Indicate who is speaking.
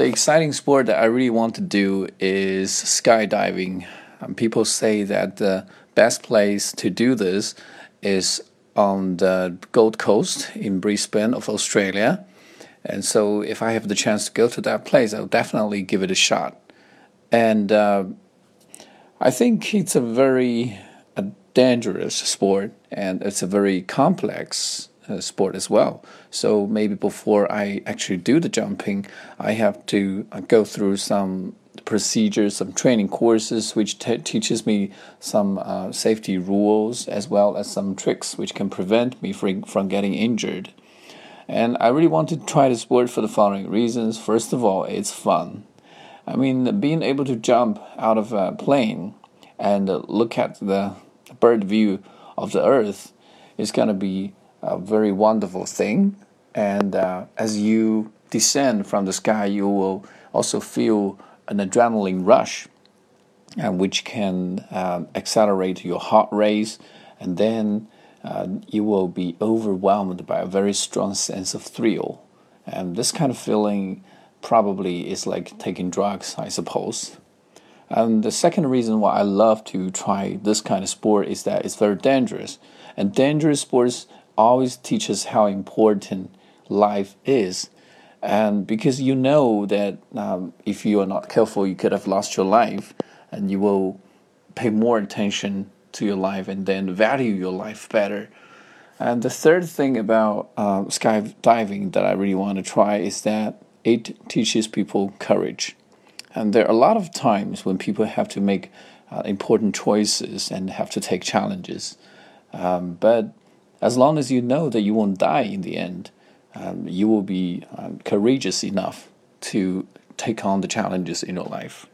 Speaker 1: the exciting sport that I really want to do is skydiving. Um, people say that the best place to do this is on the Gold Coast in Brisbane of Australia. And so, if I have the chance to go to that place, I'll definitely give it a shot. And uh, I think it's a very a dangerous sport, and it's a very complex uh, sport as well. So maybe before I actually do the jumping, I have to uh, go through some procedures, some training courses, which teaches me some uh, safety rules as well as some tricks which can prevent me from, from getting injured. And I really want to try the sport for the following reasons. First of all, it's fun. I mean, being able to jump out of a plane and look at the bird view of the earth is going to be a very wonderful thing. And uh, as you descend from the sky, you will also feel an adrenaline rush, uh, which can uh, accelerate your heart rate, and then uh, you will be overwhelmed by a very strong sense of thrill. And this kind of feeling probably is like taking drugs, I suppose. And the second reason why I love to try this kind of sport is that it's very dangerous. And dangerous sports always teach us how important life is. And because you know that um, if you are not careful, you could have lost your life, and you will pay more attention to your life and then value your life better. And the third thing about uh, skydiving that I really want to try is that it teaches people courage. And there are a lot of times when people have to make uh, important choices and have to take challenges. Um, but as long as you know that you won't die in the end, um, you will be um, courageous enough to take on the challenges in your life.